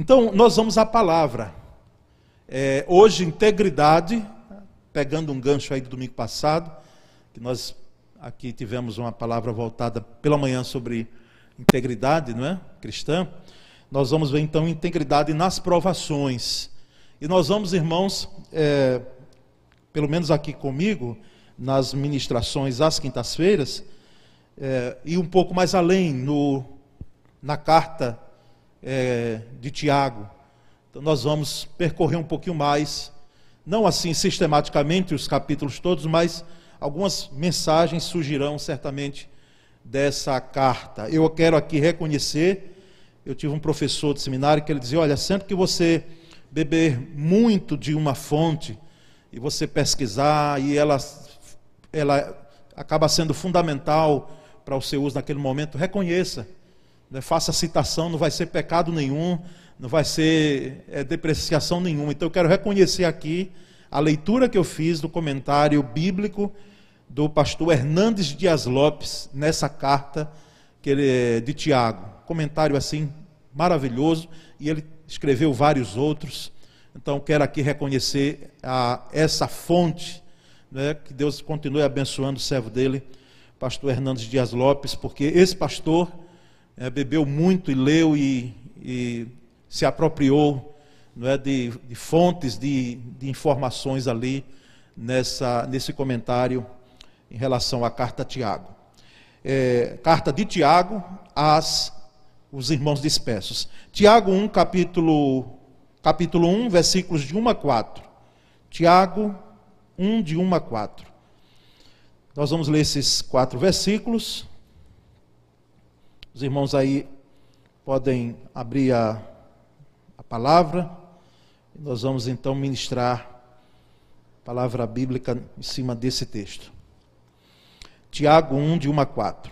Então, nós vamos à palavra. É, hoje, integridade, pegando um gancho aí do domingo passado, que nós aqui tivemos uma palavra voltada pela manhã sobre integridade, não é? Cristã. Nós vamos ver então integridade nas provações. E nós vamos, irmãos, é, pelo menos aqui comigo, nas ministrações às quintas-feiras, é, ir um pouco mais além no, na carta é, de Tiago. Então nós vamos percorrer um pouquinho mais, não assim sistematicamente os capítulos todos, mas algumas mensagens surgirão certamente dessa carta. Eu quero aqui reconhecer, eu tive um professor de seminário que ele dizia: olha, sempre que você beber muito de uma fonte e você pesquisar e ela, ela acaba sendo fundamental para o seu uso naquele momento, reconheça né, faça citação, não vai ser pecado nenhum, não vai ser é, depreciação nenhuma. Então eu quero reconhecer aqui a leitura que eu fiz do comentário bíblico do pastor Hernandes Dias Lopes nessa carta que ele, de Tiago. Comentário assim maravilhoso e ele escreveu vários outros. Então quero aqui reconhecer a, essa fonte, né, que Deus continue abençoando o servo dele, pastor Hernandes Dias Lopes, porque esse pastor é, bebeu muito e leu e, e se apropriou não é, de, de fontes de, de, informações ali nessa, nesse comentário em relação à carta Tiago. É, carta de Tiago às os irmãos dispersos. Tiago 1, capítulo, capítulo 1, versículos de 1 a 4. Tiago 1, de 1 a 4. Nós vamos ler esses quatro versículos. Os irmãos aí podem abrir a, a palavra. E nós vamos então ministrar a palavra bíblica em cima desse texto. Tiago 1, de 1 a 4.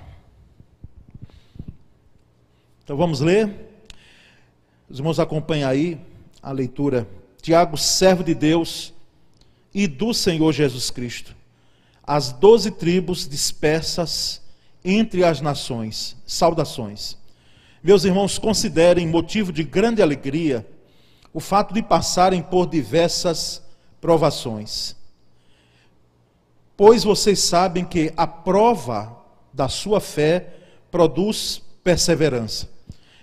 Então vamos ler. Os irmãos acompanham aí a leitura. Tiago, servo de Deus e do Senhor Jesus Cristo. As doze tribos dispersas entre as nações. Saudações. Meus irmãos, considerem motivo de grande alegria o fato de passarem por diversas provações. Pois vocês sabem que a prova da sua fé produz perseverança.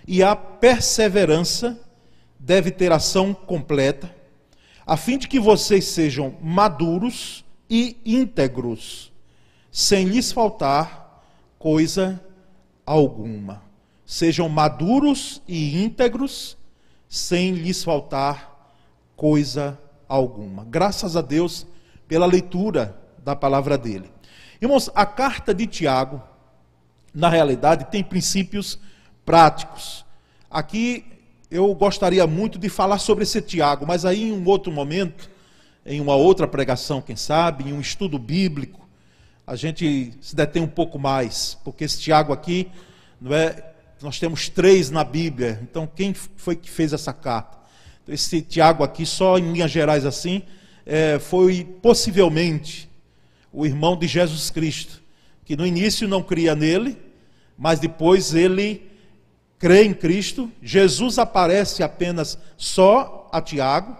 E a perseverança deve ter ação completa, a fim de que vocês sejam maduros e íntegros, sem lhes faltar coisa alguma. Sejam maduros e íntegros, sem lhes faltar coisa alguma. Graças a Deus pela leitura da palavra dele. Irmãos, a carta de Tiago, na realidade, tem princípios práticos. Aqui eu gostaria muito de falar sobre esse Tiago, mas aí em um outro momento, em uma outra pregação, quem sabe, em um estudo bíblico, a gente se detém um pouco mais, porque esse Tiago aqui, não é, nós temos três na Bíblia, então quem foi que fez essa carta? Esse Tiago aqui, só em linhas gerais assim, é, foi possivelmente o irmão de Jesus Cristo, que no início não cria nele, mas depois ele crê em Cristo, Jesus aparece apenas só a Tiago,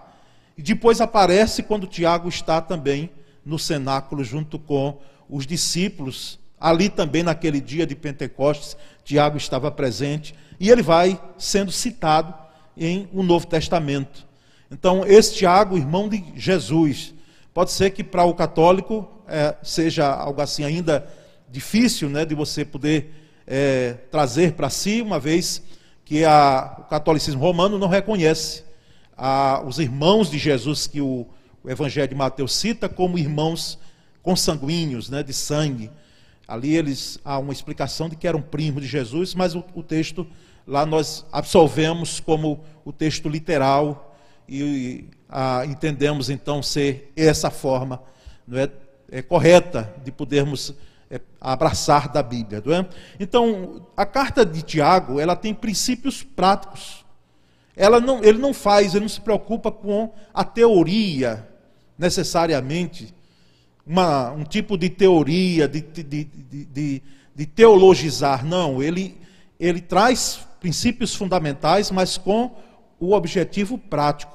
e depois aparece quando Tiago está também no cenáculo junto com os discípulos, ali também naquele dia de Pentecostes, Tiago estava presente, e ele vai sendo citado em o Novo Testamento. Então, esse Tiago, irmão de Jesus, pode ser que para o católico é, seja algo assim ainda difícil né, de você poder é, trazer para si, uma vez que a, o catolicismo romano não reconhece a, os irmãos de Jesus que o, o Evangelho de Mateus cita como irmãos consanguíneos, né, de sangue. Ali eles há uma explicação de que eram primos de Jesus, mas o, o texto lá nós absolvemos como o texto literal e, e a, entendemos então ser essa forma não é, é correta de podermos é, abraçar da Bíblia, não é? Então a carta de Tiago ela tem princípios práticos. Ela não, ele não faz, ele não se preocupa com a teoria necessariamente uma, um tipo de teoria, de, de, de, de, teologizar. Não, ele, ele traz princípios fundamentais, mas com o objetivo prático.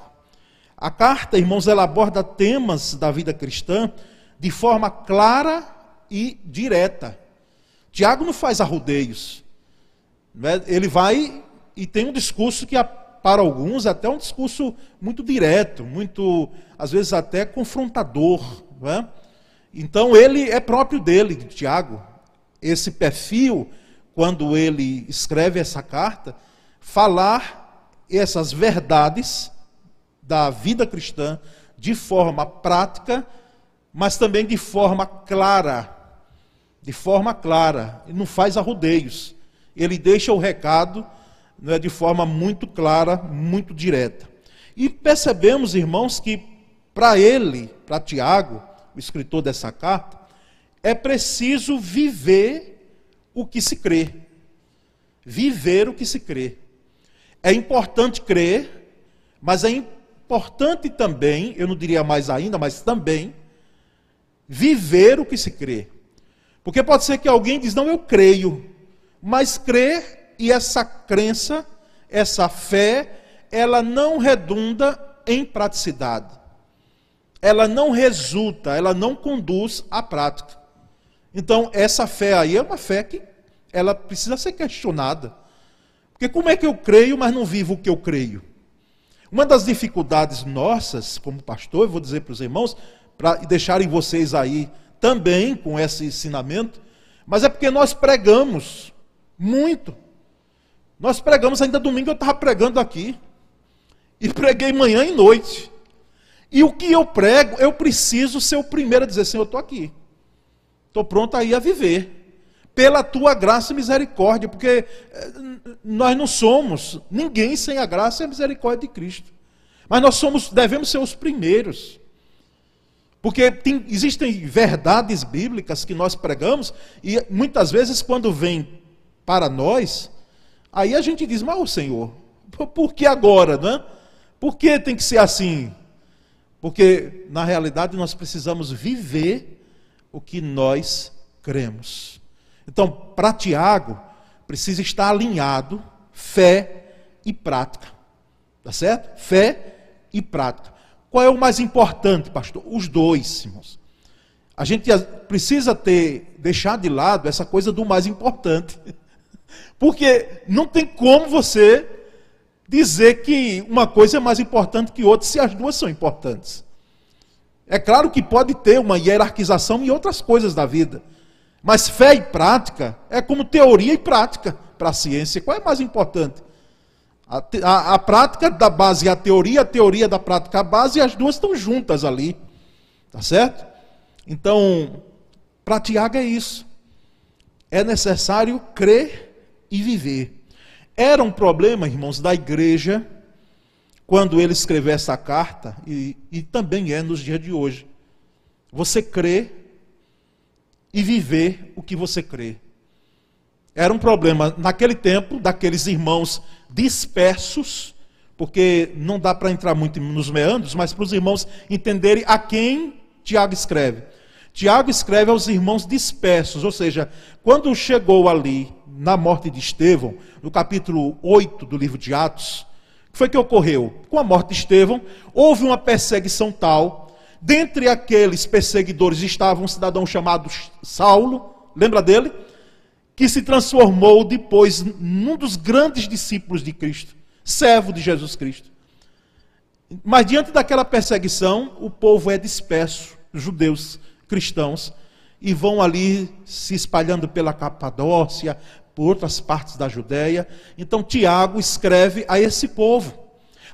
A carta, irmãos, ela aborda temas da vida cristã de forma clara e direta. Tiago não faz arrudeios. Né? Ele vai e tem um discurso que, para alguns, é até um discurso muito direto, muito, às vezes, até confrontador. Né? Então, ele é próprio dele, de Tiago. Esse perfil, quando ele escreve essa carta, falar essas verdades da vida cristã de forma prática, mas também de forma clara. De forma clara. Ele não faz arrudeios. Ele deixa o recado né, de forma muito clara, muito direta. E percebemos, irmãos, que para ele, para Tiago, o escritor dessa carta, é preciso viver o que se crê. Viver o que se crê. É importante crer, mas é importante também, eu não diria mais ainda, mas também, viver o que se crê. Porque pode ser que alguém diz, não, eu creio, mas crer e essa crença, essa fé, ela não redunda em praticidade. Ela não resulta, ela não conduz à prática. Então, essa fé aí é uma fé que ela precisa ser questionada. Porque como é que eu creio, mas não vivo o que eu creio? Uma das dificuldades nossas, como pastor, eu vou dizer para os irmãos, para deixarem vocês aí também com esse ensinamento, mas é porque nós pregamos muito. Nós pregamos, ainda domingo eu estava pregando aqui. E preguei manhã e noite. E o que eu prego, eu preciso ser o primeiro a dizer: Senhor, eu estou aqui. Estou pronto aí a viver pela tua graça e misericórdia, porque eh, nós não somos ninguém sem a graça e a misericórdia de Cristo. Mas nós somos, devemos ser os primeiros. Porque tem, existem verdades bíblicas que nós pregamos e muitas vezes quando vem para nós, aí a gente diz: "Mas Senhor, por que agora, né? Por que tem que ser assim?" Porque na realidade nós precisamos viver o que nós cremos. Então, para Tiago, precisa estar alinhado fé e prática. Tá certo? Fé e prática. Qual é o mais importante, pastor? Os dois, irmãos. A gente precisa ter deixar de lado essa coisa do mais importante. Porque não tem como você dizer que uma coisa é mais importante que outra se as duas são importantes. É claro que pode ter uma hierarquização em outras coisas da vida. Mas fé e prática é como teoria e prática para a ciência. Qual é mais importante? A, a, a, prática da base a teoria, a teoria da prática a base, e as duas estão juntas ali. Tá certo? Então, para Tiago é isso. É necessário crer e viver. Era um problema, irmãos, da igreja, quando ele escreveu essa carta, e, e também é nos dias de hoje. Você crê e viver o que você crê. Era um problema naquele tempo daqueles irmãos dispersos, porque não dá para entrar muito nos meandros, mas para os irmãos entenderem a quem Tiago escreve. Tiago escreve aos irmãos dispersos, ou seja, quando chegou ali na morte de Estevão, no capítulo 8 do livro de Atos, o que foi que ocorreu? Com a morte de Estevão, houve uma perseguição tal Dentre aqueles perseguidores estava um cidadão chamado Saulo, lembra dele? Que se transformou depois num dos grandes discípulos de Cristo, servo de Jesus Cristo. Mas diante daquela perseguição, o povo é disperso, judeus, cristãos, e vão ali se espalhando pela Capadócia, por outras partes da Judéia. Então Tiago escreve a esse povo,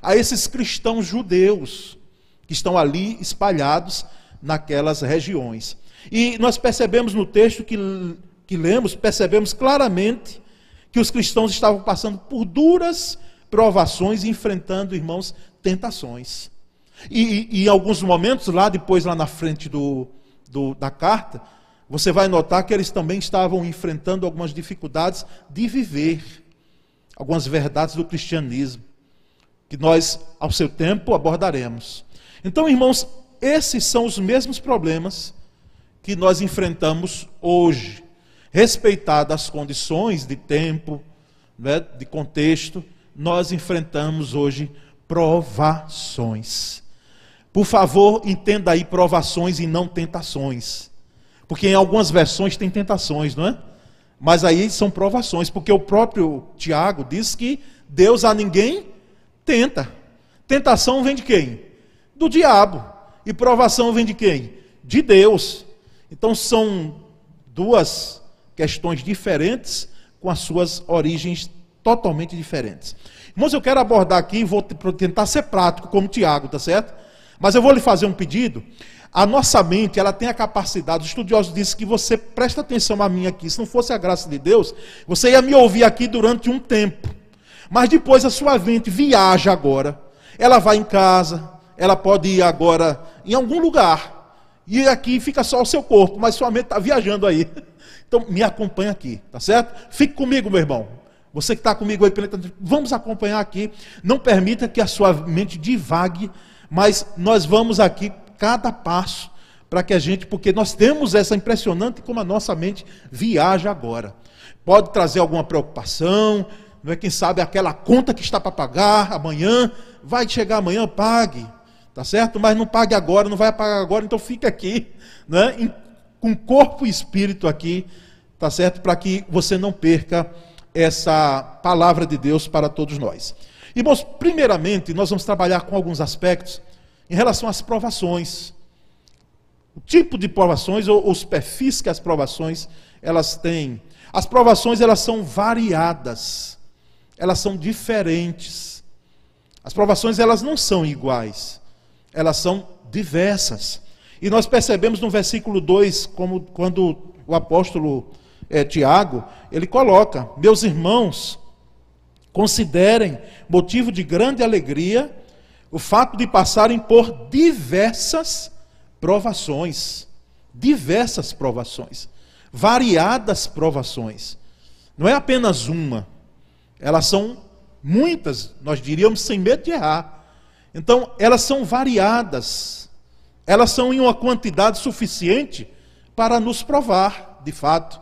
a esses cristãos judeus que estão ali espalhados naquelas regiões. E nós percebemos no texto que, que lemos, percebemos claramente que os cristãos estavam passando por duras provações enfrentando, irmãos, tentações. E, e, em alguns momentos, lá depois, lá na frente do, do, da carta, você vai notar que eles também estavam enfrentando algumas dificuldades de viver, algumas verdades do cristianismo, que nós, ao seu tempo, abordaremos. Então, irmãos, esses são os mesmos problemas que nós enfrentamos hoje, respeitadas as condições de tempo, né, de contexto, nós enfrentamos hoje provações. Por favor, entenda aí provações e não tentações. Porque em algumas versões tem tentações, não é? Mas aí são provações, porque o próprio Tiago diz que Deus a ninguém tenta. Tentação vem de quem? Do diabo. E provação vem de quem? De Deus. Então são duas questões diferentes com as suas origens totalmente diferentes. Irmãos, eu quero abordar aqui, vou tentar ser prático, como Tiago, tá certo? Mas eu vou lhe fazer um pedido. A nossa mente, ela tem a capacidade, os estudiosos dizem que você presta atenção a mim aqui, se não fosse a graça de Deus, você ia me ouvir aqui durante um tempo. Mas depois a sua mente viaja agora. Ela vai em casa, ela pode ir agora em algum lugar. E aqui fica só o seu corpo, mas sua mente está viajando aí. Então me acompanha aqui, tá certo? Fique comigo, meu irmão. Você que está comigo aí, vamos acompanhar aqui. Não permita que a sua mente divague, mas nós vamos aqui cada passo para que a gente, porque nós temos essa impressionante como a nossa mente viaja agora. Pode trazer alguma preocupação, não é quem sabe aquela conta que está para pagar amanhã, vai chegar amanhã, pague, tá certo? Mas não pague agora, não vai pagar agora, então fique aqui, né? com corpo e espírito aqui, tá certo? Para que você não perca essa palavra de Deus para todos nós. Irmãos, primeiramente, nós vamos trabalhar com alguns aspectos em relação às provações. O tipo de provações ou os perfis que as provações elas têm. As provações elas são variadas. Elas são diferentes. As provações elas não são iguais. Elas são diversas. E nós percebemos no versículo 2, como quando o apóstolo é, Tiago, ele coloca: Meus irmãos, considerem motivo de grande alegria o fato de passarem por diversas provações, diversas provações, variadas provações. Não é apenas uma, elas são muitas, nós diríamos sem medo de errar. Então, elas são variadas, elas são em uma quantidade suficiente para nos provar, de fato.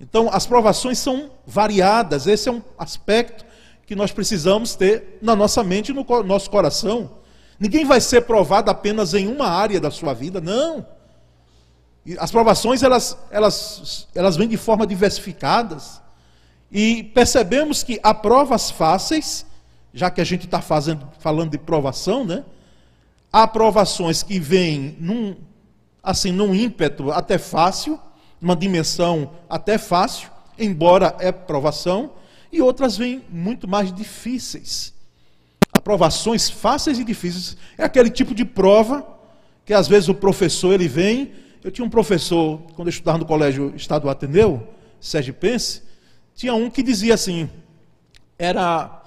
Então, as provações são variadas, esse é um aspecto que nós precisamos ter na nossa mente e no nosso coração. Ninguém vai ser provado apenas em uma área da sua vida, não. As provações, elas, elas, elas vêm de forma diversificadas. E percebemos que há provas fáceis, já que a gente está falando de provação, né? Há provações que vêm num, assim, num ímpeto até fácil, numa dimensão até fácil, embora é provação, e outras vêm muito mais difíceis. Aprovações fáceis e difíceis. É aquele tipo de prova que às vezes o professor ele vem. Eu tinha um professor, quando eu estudava no colégio Estado Ateneu, Sergipense, tinha um que dizia assim, era.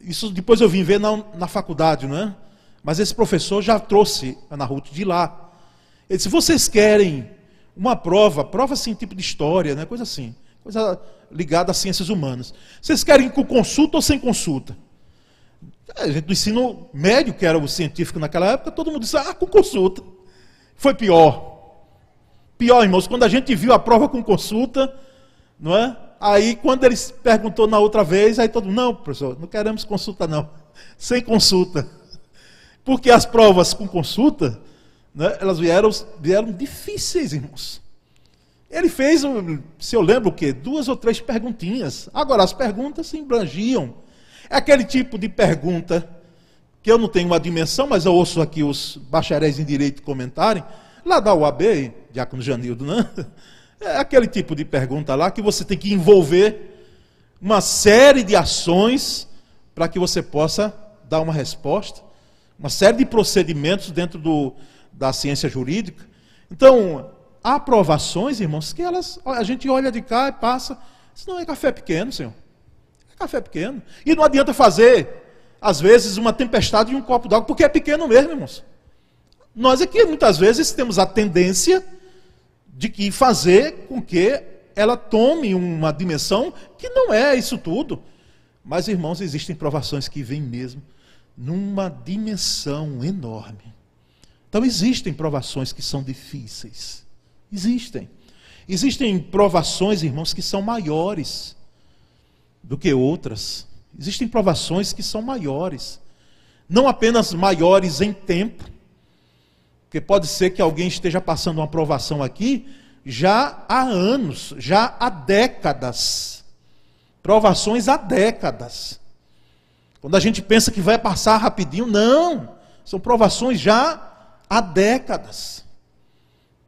Isso depois eu vim ver na, na faculdade, não é? Mas esse professor já trouxe Ana Ruth de lá. Ele disse: vocês querem uma prova, prova assim, tipo de história, né? coisa assim coisa ligada às ciências humanas. Vocês querem com consulta ou sem consulta? A gente do ensino médio, que era o científico naquela época, todo mundo disse, ah, com consulta. Foi pior. Pior, irmãos, quando a gente viu a prova com consulta, não é? Aí, quando ele perguntou na outra vez, aí todo mundo, não, professor, não queremos consulta, não. Sem consulta. Porque as provas com consulta, né, elas vieram, vieram difíceis, irmãos. Ele fez, se eu lembro o quê? Duas ou três perguntinhas. Agora, as perguntas se embrangiam. É aquele tipo de pergunta que eu não tenho uma dimensão, mas eu ouço aqui os bacharéis em direito comentarem. Lá da UAB, Diácono Janildo, né? É aquele tipo de pergunta lá que você tem que envolver uma série de ações para que você possa dar uma resposta, uma série de procedimentos dentro do, da ciência jurídica. Então, aprovações, irmãos, que elas, a gente olha de cá e passa. Isso não é café pequeno, Senhor. É café pequeno. E não adianta fazer, às vezes, uma tempestade em um copo d'água, porque é pequeno mesmo, irmãos. Nós aqui, muitas vezes, temos a tendência de que fazer com que ela tome uma dimensão que não é isso tudo. Mas, irmãos, existem provações que vêm mesmo numa dimensão enorme. Então, existem provações que são difíceis. Existem. Existem provações, irmãos, que são maiores do que outras. Existem provações que são maiores. Não apenas maiores em tempo, porque pode ser que alguém esteja passando uma provação aqui já há anos, já há décadas. Provações há décadas. Quando a gente pensa que vai passar rapidinho, não. São provações já há décadas.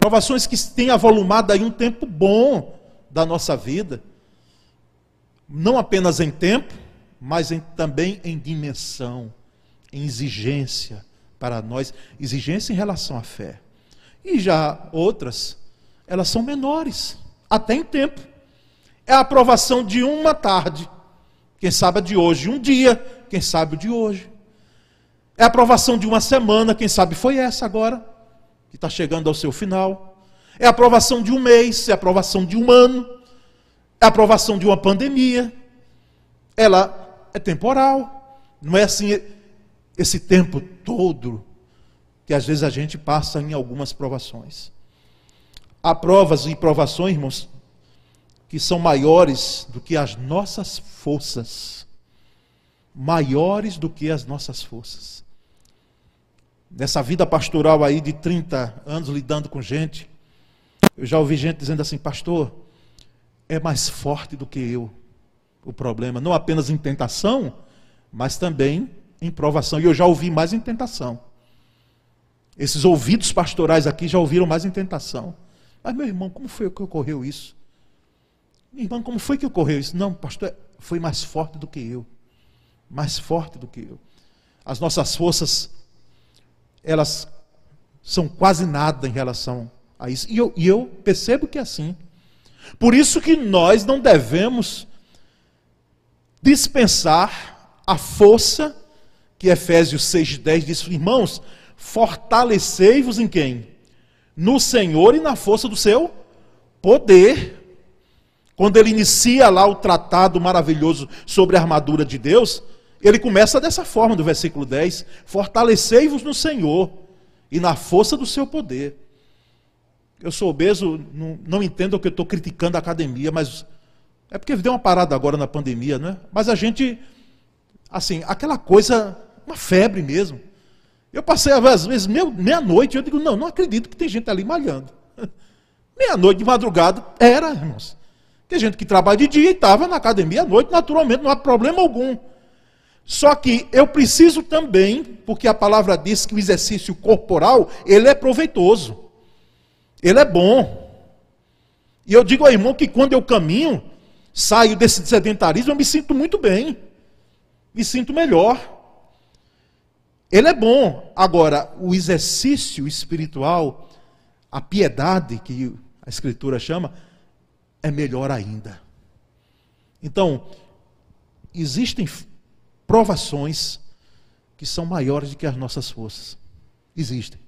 Provações que têm avolumado aí um tempo bom da nossa vida. Não apenas em tempo, mas em, também em dimensão, em exigência para nós, exigência em relação à fé. E já outras, elas são menores, até em tempo. É a aprovação de uma tarde, quem sabe a de hoje, um dia, quem sabe o de hoje. É a aprovação de uma semana, quem sabe foi essa agora, que está chegando ao seu final. É a aprovação de um mês, é a aprovação de um ano, é a aprovação de uma pandemia. Ela é temporal, não é assim esse tempo todo que às vezes a gente passa em algumas provações. Há provas e provações, irmãos, que são maiores do que as nossas forças. Maiores do que as nossas forças. Nessa vida pastoral aí de 30 anos lidando com gente, eu já ouvi gente dizendo assim, pastor, é mais forte do que eu o problema, não apenas em tentação, mas também em provação. E eu já ouvi mais em tentação. Esses ouvidos pastorais aqui já ouviram mais em tentação. Mas, meu irmão, como foi que ocorreu isso? Meu irmão, como foi que ocorreu isso? Não, pastor, foi mais forte do que eu. Mais forte do que eu. As nossas forças, elas são quase nada em relação a isso. E eu, e eu percebo que é assim. Por isso que nós não devemos dispensar a força que Efésios 6,10 diz, irmãos, fortalecei-vos em quem? no Senhor e na força do seu poder. Quando ele inicia lá o tratado maravilhoso sobre a armadura de Deus, ele começa dessa forma, do versículo 10: Fortalecei-vos no Senhor e na força do seu poder. Eu sou obeso, não, não entendo o que eu estou criticando a academia, mas é porque deu uma parada agora na pandemia, né? Mas a gente, assim, aquela coisa, uma febre mesmo. Eu passei, às vezes, meia-noite, eu digo, não, não acredito que tem gente ali malhando. Meia-noite de madrugada, era, irmãos. Tem gente que trabalha de dia e estava na academia à noite, naturalmente, não há problema algum. Só que eu preciso também, porque a palavra diz que o exercício corporal, ele é proveitoso. Ele é bom. E eu digo ao irmão que quando eu caminho, saio desse sedentarismo, eu me sinto muito bem. Me sinto melhor. Ele é bom. Agora, o exercício espiritual, a piedade, que a Escritura chama, é melhor ainda. Então, existem provações que são maiores do que as nossas forças. Existem.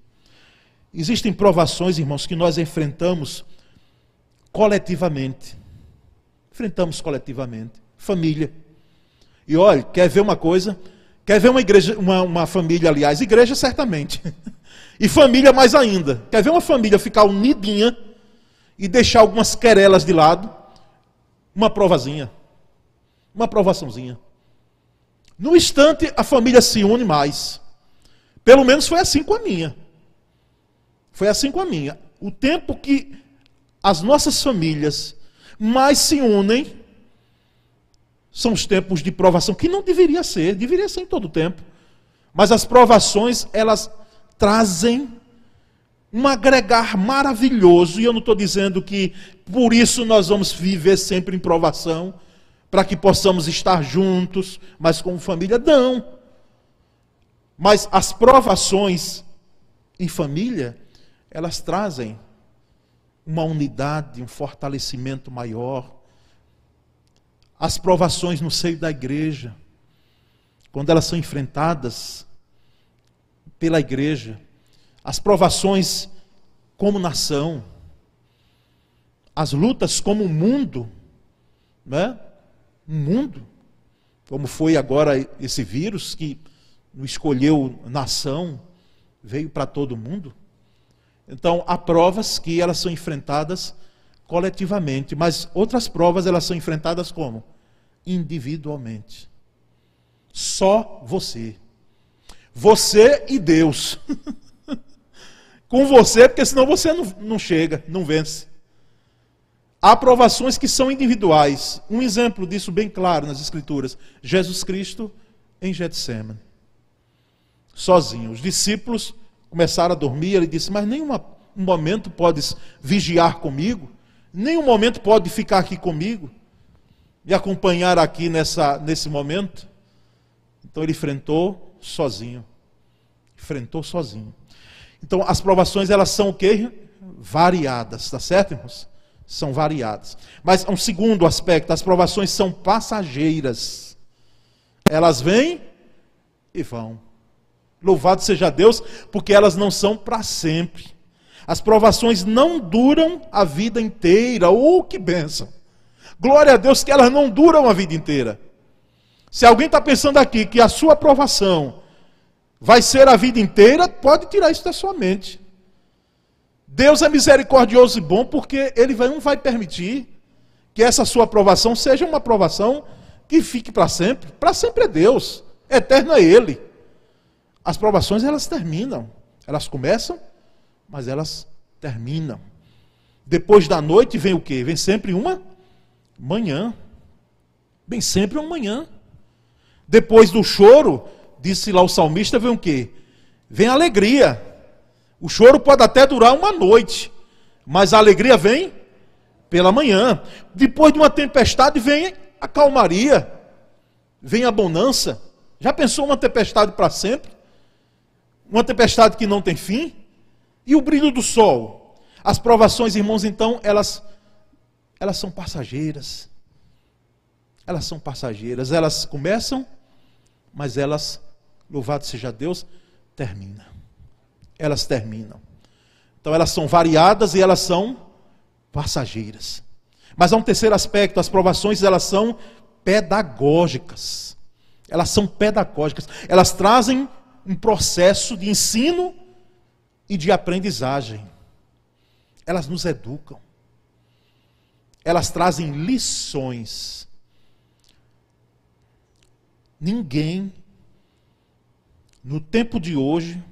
Existem provações, irmãos, que nós enfrentamos coletivamente. Enfrentamos coletivamente. Família. E olha, quer ver uma coisa? Quer ver uma igreja, uma, uma família, aliás, igreja certamente. E família mais ainda. Quer ver uma família ficar unidinha e deixar algumas querelas de lado? Uma provazinha. Uma provaçãozinha. No instante, a família se une mais. Pelo menos foi assim com a minha. Foi assim com a minha. O tempo que as nossas famílias mais se unem, são os tempos de provação, que não deveria ser, deveria ser em todo tempo. Mas as provações, elas trazem um agregar maravilhoso, e eu não estou dizendo que por isso nós vamos viver sempre em provação, para que possamos estar juntos, mas como família, não. Mas as provações em família, elas trazem uma unidade, um fortalecimento maior, as provações no seio da igreja, quando elas são enfrentadas pela igreja, as provações como nação, as lutas como mundo, né? Um mundo, como foi agora esse vírus que não escolheu nação, veio para todo mundo. Então, há provas que elas são enfrentadas coletivamente, mas outras provas elas são enfrentadas como? Individualmente. Só você. Você e Deus. Com você, porque senão você não, não chega, não vence. Há aprovações que são individuais. Um exemplo disso bem claro nas Escrituras: Jesus Cristo em Getsemane. Sozinho. Os discípulos começaram a dormir. Ele disse: Mas nenhum momento podes vigiar comigo, nenhum momento pode ficar aqui comigo e acompanhar aqui nessa, nesse momento. Então ele enfrentou sozinho. Enfrentou sozinho. Então as provações elas são o quê? Variadas, tá certo, irmãos? São variadas. Mas um segundo aspecto, as provações são passageiras. Elas vêm e vão. Louvado seja Deus, porque elas não são para sempre. As provações não duram a vida inteira. Oh, que benção! Glória a Deus que elas não duram a vida inteira. Se alguém está pensando aqui que a sua aprovação vai ser a vida inteira, pode tirar isso da sua mente. Deus é misericordioso e bom porque Ele não vai permitir que essa sua aprovação seja uma aprovação que fique para sempre. Para sempre é Deus, eterno é Ele. As provações elas terminam, elas começam, mas elas terminam. Depois da noite vem o quê? Vem sempre uma manhã. Vem sempre uma manhã. Depois do choro, disse lá o salmista, vem o quê? Vem alegria. O choro pode até durar uma noite, mas a alegria vem pela manhã. Depois de uma tempestade vem a calmaria, vem a bonança. Já pensou uma tempestade para sempre? Uma tempestade que não tem fim? E o brilho do sol? As provações, irmãos, então, elas elas são passageiras. Elas são passageiras, elas começam mas elas, louvado seja Deus, terminam. Elas terminam. Então elas são variadas e elas são passageiras. Mas há um terceiro aspecto, as provações elas são pedagógicas. Elas são pedagógicas. Elas trazem um processo de ensino e de aprendizagem. Elas nos educam. Elas trazem lições. Ninguém, no tempo de hoje,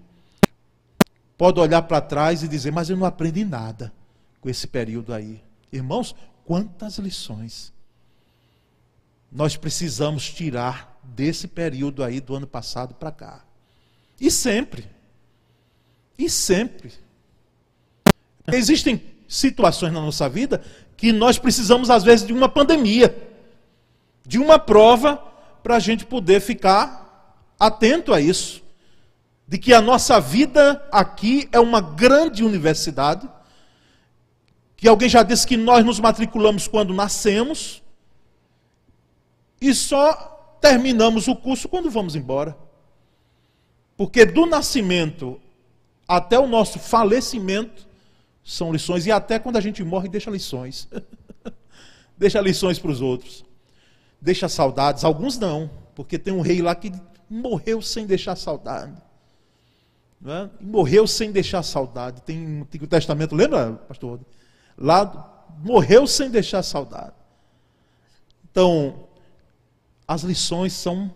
pode olhar para trás e dizer, mas eu não aprendi nada com esse período aí. Irmãos, quantas lições nós precisamos tirar desse período aí do ano passado para cá. E sempre. E sempre. Existem situações na nossa vida que nós precisamos, às vezes, de uma pandemia, de uma prova para a gente poder ficar atento a isso. De que a nossa vida aqui é uma grande universidade, que alguém já disse que nós nos matriculamos quando nascemos, e só terminamos o curso quando vamos embora. Porque do nascimento até o nosso falecimento são lições, e até quando a gente morre, deixa lições. deixa lições para os outros deixa saudades, alguns não, porque tem um rei lá que morreu sem deixar saudade. É? Morreu sem deixar saudade. Tem um Testamento, lembra, pastor? Lá morreu sem deixar saudade. Então, as lições são,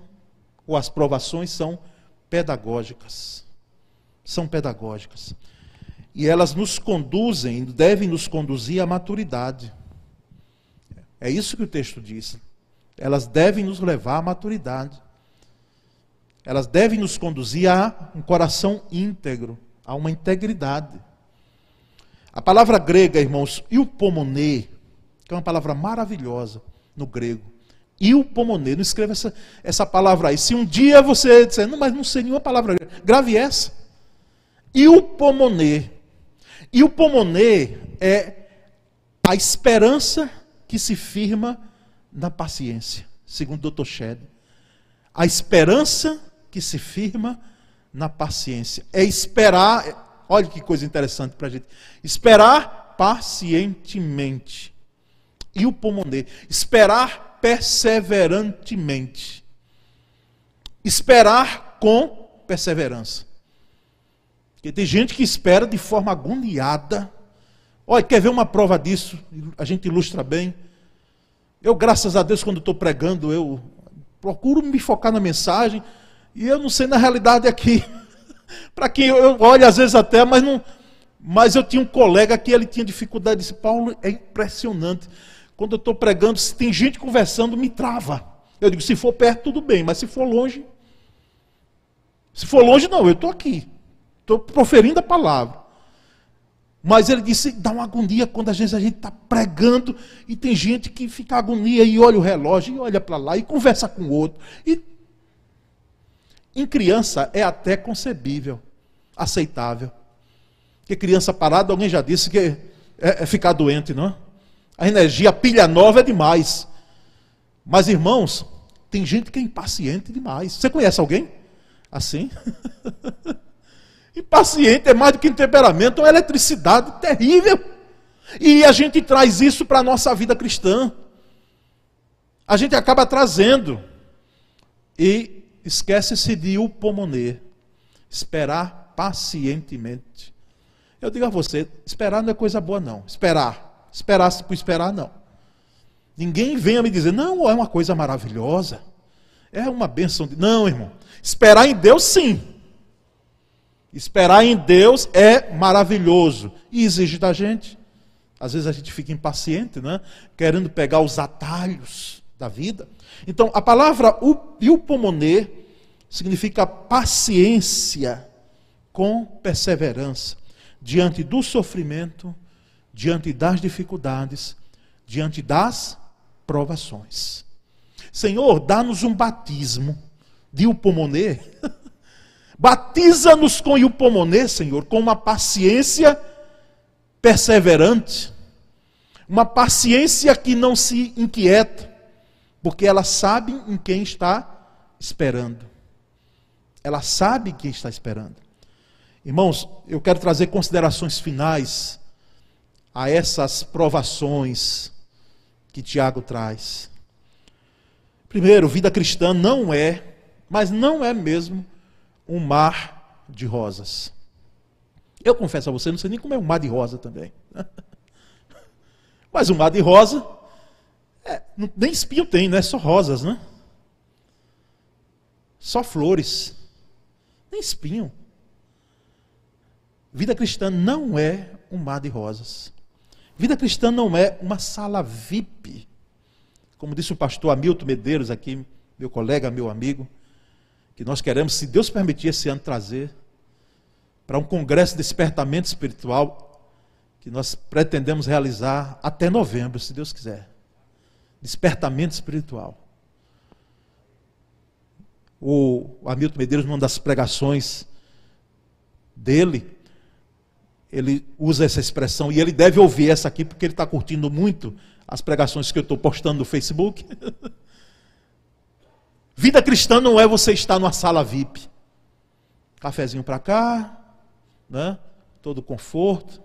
ou as provações são pedagógicas. São pedagógicas. E elas nos conduzem, devem nos conduzir à maturidade. É isso que o texto diz elas devem nos levar à maturidade. Elas devem nos conduzir a um coração íntegro, a uma integridade. A palavra grega, irmãos, iupomonê, que é uma palavra maravilhosa no grego. Iupomonê, não escreva essa, essa palavra aí. Se um dia você disser, não, mas não sei nenhuma palavra grega, grave essa. Iupomonê. Iupomonê é a esperança que se firma na paciência, segundo o Dr. Shed. A esperança que se firma na paciência. É esperar, olha que coisa interessante para a gente. Esperar pacientemente. E o pulmonê, esperar perseverantemente. Esperar com perseverança. Porque tem gente que espera de forma agoniada. Olha, quer ver uma prova disso? A gente ilustra bem. Eu, graças a Deus, quando estou pregando, eu procuro me focar na mensagem, e eu não sei na realidade aqui. Para quem eu, eu olho às vezes até, mas não. Mas eu tinha um colega que ele tinha dificuldade. Disse, Paulo, é impressionante. Quando eu estou pregando, se tem gente conversando, me trava. Eu digo, se for perto, tudo bem, mas se for longe. Se for longe, não, eu estou aqui. Estou proferindo a palavra. Mas ele disse, dá uma agonia quando às vezes a gente está pregando e tem gente que fica agonia e olha o relógio e olha para lá e conversa com o outro. E em criança é até concebível, aceitável. Porque criança parada, alguém já disse que é, é ficar doente, não é? A energia, a pilha nova é demais. Mas, irmãos, tem gente que é impaciente demais. Você conhece alguém assim? impaciente é mais do que um temperamento, é uma eletricidade terrível. E a gente traz isso para a nossa vida cristã. A gente acaba trazendo. E esquece-se de upomoner, esperar pacientemente. Eu digo a você, esperar não é coisa boa não. Esperar, esperar-se por esperar não. Ninguém venha me dizer, não, é uma coisa maravilhosa. É uma bênção. De... Não, irmão. Esperar em Deus, sim. Esperar em Deus é maravilhoso e exige da gente. Às vezes a gente fica impaciente, né? querendo pegar os atalhos da vida. Então, a palavra upomone significa paciência com perseverança diante do sofrimento, diante das dificuldades, diante das provações. Senhor, dá-nos um batismo de upomone. Batiza-nos com upomone, Senhor, com uma paciência perseverante, uma paciência que não se inquieta, porque ela sabe em quem está esperando. Ela sabe quem está esperando. Irmãos, eu quero trazer considerações finais a essas provações que Tiago traz. Primeiro, vida cristã não é, mas não é mesmo um mar de rosas. Eu confesso a você, não sei nem como é um mar de rosa também. Mas um mar de rosa é, nem espinho tem, né? Só rosas, né? Só flores. Nem espinho. Vida cristã não é um mar de rosas. Vida cristã não é uma sala VIP. Como disse o pastor Hamilton Medeiros aqui, meu colega, meu amigo, que nós queremos, se Deus permitir esse ano, trazer para um congresso de despertamento espiritual que nós pretendemos realizar até novembro, se Deus quiser despertamento espiritual. O Hamilton Medeiros, numa das pregações dele, ele usa essa expressão, e ele deve ouvir essa aqui, porque ele está curtindo muito as pregações que eu estou postando no Facebook. Vida cristã não é você estar numa sala VIP. Cafezinho para cá, né? todo conforto.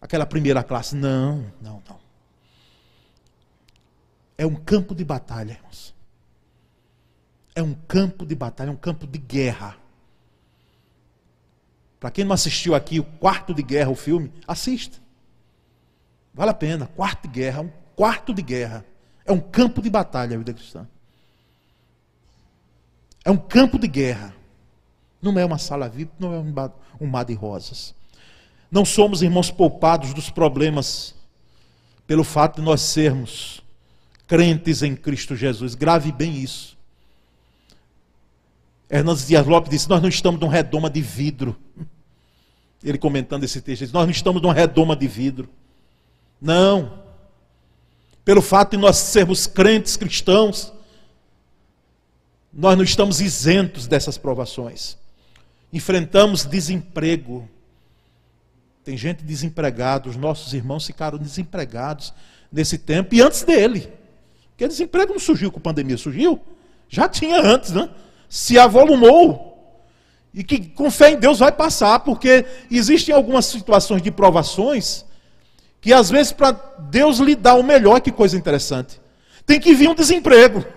Aquela primeira classe. Não, não, não é um campo de batalha, irmãos. É um campo de batalha, é um campo de guerra. Para quem não assistiu aqui o Quarto de Guerra, o filme, assista. Vale a pena. Quarto de Guerra, um quarto de guerra. É um campo de batalha a vida cristã. É um campo de guerra. Não é uma sala VIP, não é um mar de rosas. Não somos, irmãos, poupados dos problemas pelo fato de nós sermos crentes em Cristo Jesus. Grave bem isso. Hernandes Dias Lopes disse: Nós não estamos numa redoma de vidro. Ele comentando esse texto, disse, Nós não estamos numa redoma de vidro. Não. Pelo fato de nós sermos crentes cristãos, nós não estamos isentos dessas provações. Enfrentamos desemprego. Tem gente desempregada, os nossos irmãos ficaram desempregados nesse tempo e antes dele. Porque desemprego não surgiu com a pandemia, surgiu? Já tinha antes, né? Se avolumou. E que com fé em Deus vai passar, porque existem algumas situações de provações que às vezes para Deus lhe dar o melhor, que coisa interessante. Tem que vir um desemprego.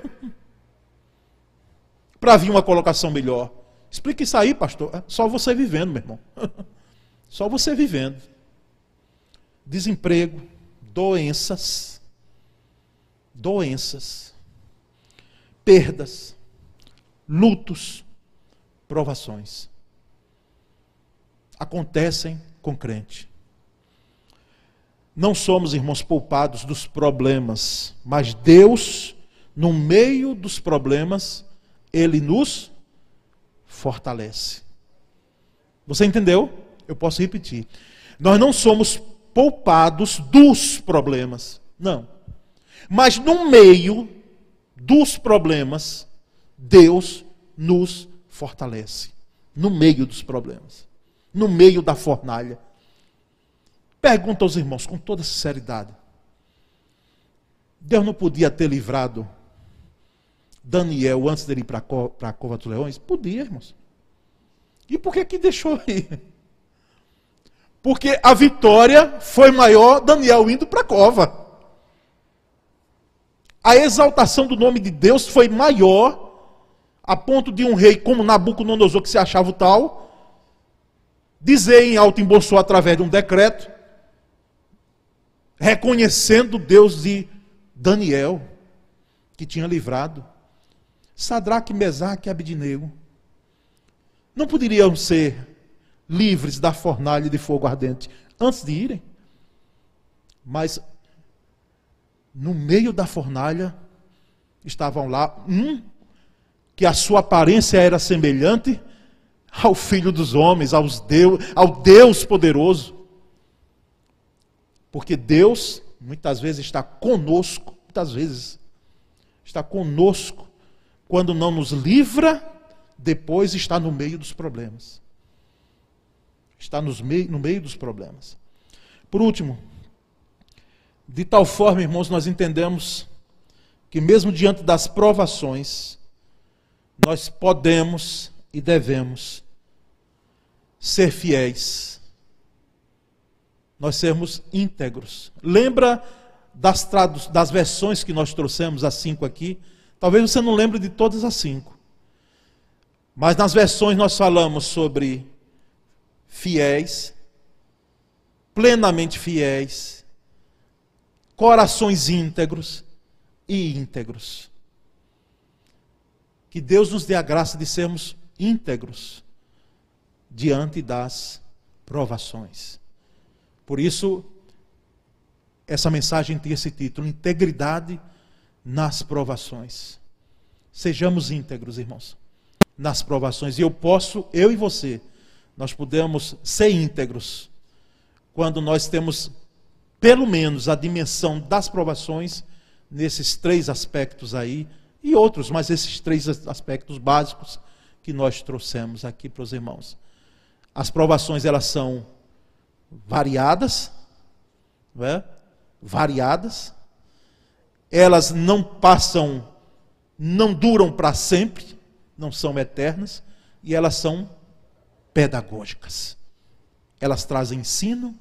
para vir uma colocação melhor. Explica isso aí, pastor. É só você vivendo, meu irmão. Só você vivendo. Desemprego, doenças, doenças, perdas, lutos, provações. Acontecem com crente. Não somos, irmãos, poupados dos problemas, mas Deus, no meio dos problemas, Ele nos fortalece. Você entendeu? Eu posso repetir. Nós não somos poupados dos problemas, não. Mas no meio dos problemas, Deus nos fortalece. No meio dos problemas, no meio da fornalha. Pergunta aos irmãos com toda sinceridade: Deus não podia ter livrado Daniel antes dele ir para a cova dos leões? Podia, irmãos. E por que que deixou ir? Porque a vitória foi maior Daniel indo para a cova. A exaltação do nome de Deus foi maior a ponto de um rei como Nabucodonosor, que se achava o tal, dizer em alto embolso através de um decreto reconhecendo Deus de Daniel, que tinha livrado. Sadraque, Mesaque e Abidineu não poderiam ser livres da fornalha de fogo ardente antes de irem. Mas no meio da fornalha estavam lá um que a sua aparência era semelhante ao filho dos homens, aos Deus, ao Deus poderoso. Porque Deus, muitas vezes, está conosco, muitas vezes, está conosco, quando não nos livra, depois está no meio dos problemas. Está nos mei no meio dos problemas. Por último, de tal forma, irmãos, nós entendemos que mesmo diante das provações, nós podemos e devemos ser fiéis nós sermos íntegros. Lembra das, das versões que nós trouxemos, as cinco aqui? Talvez você não lembre de todas as cinco. Mas nas versões nós falamos sobre fiéis, plenamente fiéis, corações íntegros e íntegros. Que Deus nos dê a graça de sermos íntegros diante das provações. Por isso, essa mensagem tem esse título: Integridade nas provações. Sejamos íntegros, irmãos, nas provações. E eu posso, eu e você, nós podemos ser íntegros quando nós temos, pelo menos, a dimensão das provações nesses três aspectos aí, e outros, mas esses três aspectos básicos que nós trouxemos aqui para os irmãos. As provações, elas são variadas, não é? variadas, elas não passam, não duram para sempre, não são eternas, e elas são pedagógicas. Elas trazem ensino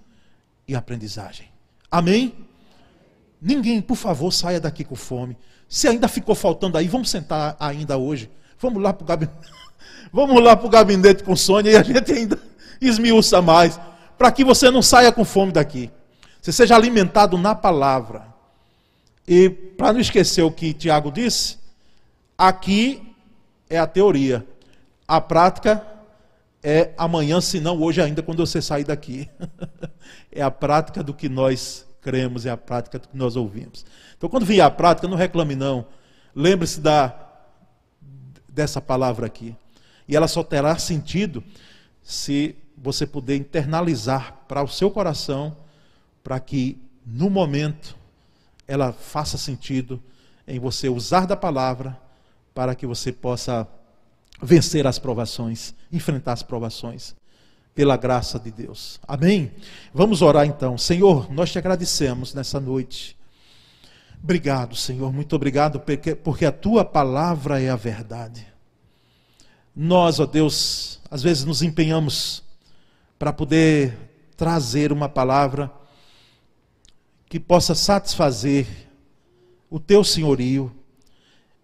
e aprendizagem. Amém? Ninguém, por favor, saia daqui com fome. Se ainda ficou faltando aí, vamos sentar ainda hoje. Vamos lá para o gabinete. Vamos lá para o gabinete com Sônia e a gente ainda esmiuça mais para que você não saia com fome daqui. Você seja alimentado na palavra. E para não esquecer o que Tiago disse, aqui é a teoria. A prática é amanhã, se não hoje ainda, quando você sair daqui. é a prática do que nós cremos, é a prática que nós ouvimos. Então, quando vier a prática, não reclame não. Lembre-se da dessa palavra aqui. E ela só terá sentido se você poder internalizar para o seu coração, para que no momento ela faça sentido em você usar da palavra para que você possa vencer as provações, enfrentar as provações, pela graça de Deus. Amém? Vamos orar então. Senhor, nós te agradecemos nessa noite. Obrigado, Senhor, muito obrigado, porque, porque a tua palavra é a verdade. Nós, ó Deus, às vezes nos empenhamos para poder trazer uma palavra que possa satisfazer o teu senhorio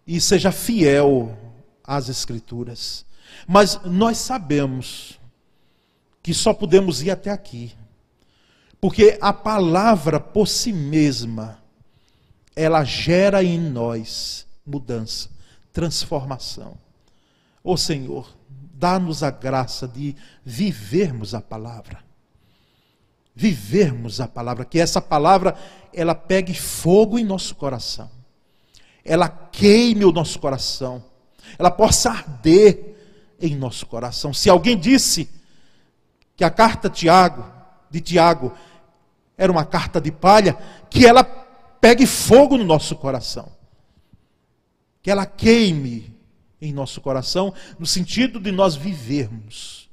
e seja fiel às Escrituras. Mas nós sabemos que só podemos ir até aqui, porque a palavra por si mesma, ela gera em nós mudança, transformação. Ô Senhor, dá-nos a graça de vivermos a palavra. Vivermos a palavra, que essa palavra ela pegue fogo em nosso coração. Ela queime o nosso coração. Ela possa arder em nosso coração. Se alguém disse que a carta Tiago, de Tiago era uma carta de palha, que ela pegue fogo no nosso coração. Que ela queime em nosso coração, no sentido de nós vivermos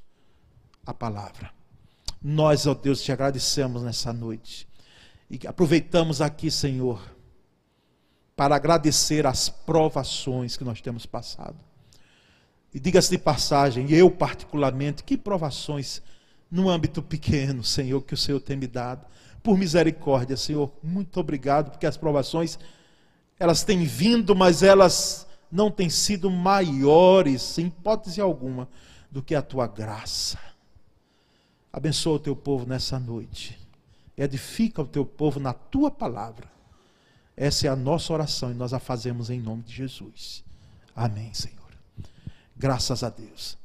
a palavra. Nós, ó Deus, te agradecemos nessa noite. E aproveitamos aqui, Senhor, para agradecer as provações que nós temos passado. E diga-se de passagem, eu particularmente, que provações num âmbito pequeno, Senhor, que o Senhor tem me dado. Por misericórdia, Senhor, muito obrigado, porque as provações, elas têm vindo, mas elas não têm sido maiores, em hipótese alguma, do que a tua graça. Abençoa o teu povo nessa noite. Edifica o teu povo na tua palavra. Essa é a nossa oração e nós a fazemos em nome de Jesus. Amém, Senhor. Graças a Deus.